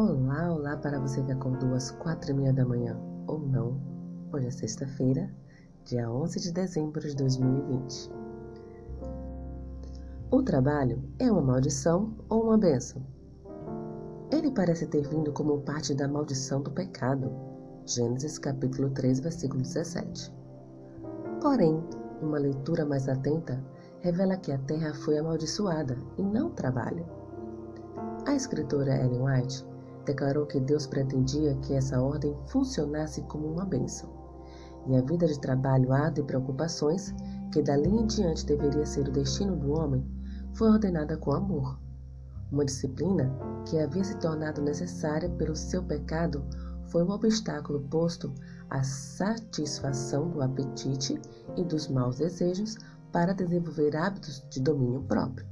Olá, olá para você que acordou às quatro e meia da manhã, ou não. Hoje é sexta-feira, dia 11 de dezembro de 2020. O trabalho é uma maldição ou uma bênção? Ele parece ter vindo como parte da maldição do pecado. Gênesis capítulo 3, versículo 17. Porém, uma leitura mais atenta revela que a terra foi amaldiçoada e não o trabalho. A escritora Ellen White declarou que Deus pretendia que essa ordem funcionasse como uma bênção, e a vida de trabalho árduo e preocupações, que dali em diante deveria ser o destino do homem, foi ordenada com amor. Uma disciplina que havia se tornado necessária pelo seu pecado foi um obstáculo posto à satisfação do apetite e dos maus desejos para desenvolver hábitos de domínio próprio.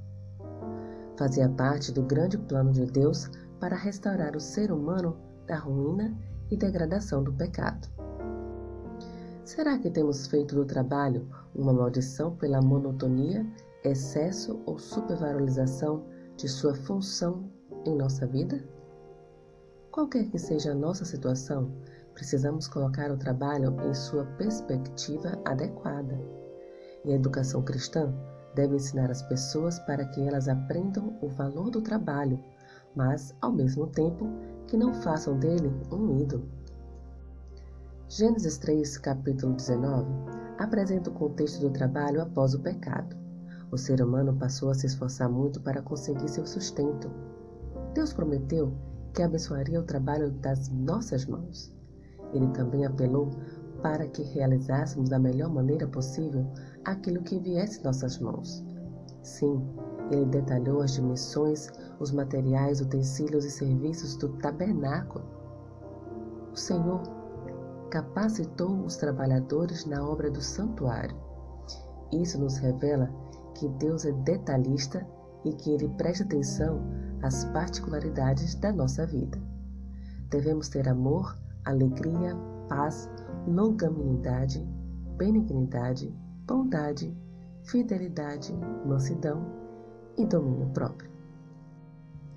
Fazia parte do grande plano de Deus para restaurar o ser humano da ruína e degradação do pecado. Será que temos feito do trabalho uma maldição pela monotonia, excesso ou supervalorização de sua função em nossa vida? Qualquer que seja a nossa situação, precisamos colocar o trabalho em sua perspectiva adequada. E a educação cristã deve ensinar as pessoas para que elas aprendam o valor do trabalho mas, ao mesmo tempo, que não façam dele um ídolo. Gênesis 3, capítulo 19, apresenta o contexto do trabalho após o pecado. O ser humano passou a se esforçar muito para conseguir seu sustento. Deus prometeu que abençoaria o trabalho das nossas mãos. Ele também apelou para que realizássemos da melhor maneira possível aquilo que viesse nossas mãos. Sim, ele detalhou as dimensões, os materiais, utensílios e serviços do tabernáculo. O Senhor capacitou os trabalhadores na obra do santuário. Isso nos revela que Deus é detalhista e que Ele presta atenção às particularidades da nossa vida. Devemos ter amor, alegria, paz, longanimidade, benignidade, bondade, fidelidade, mansidão e domínio próprio.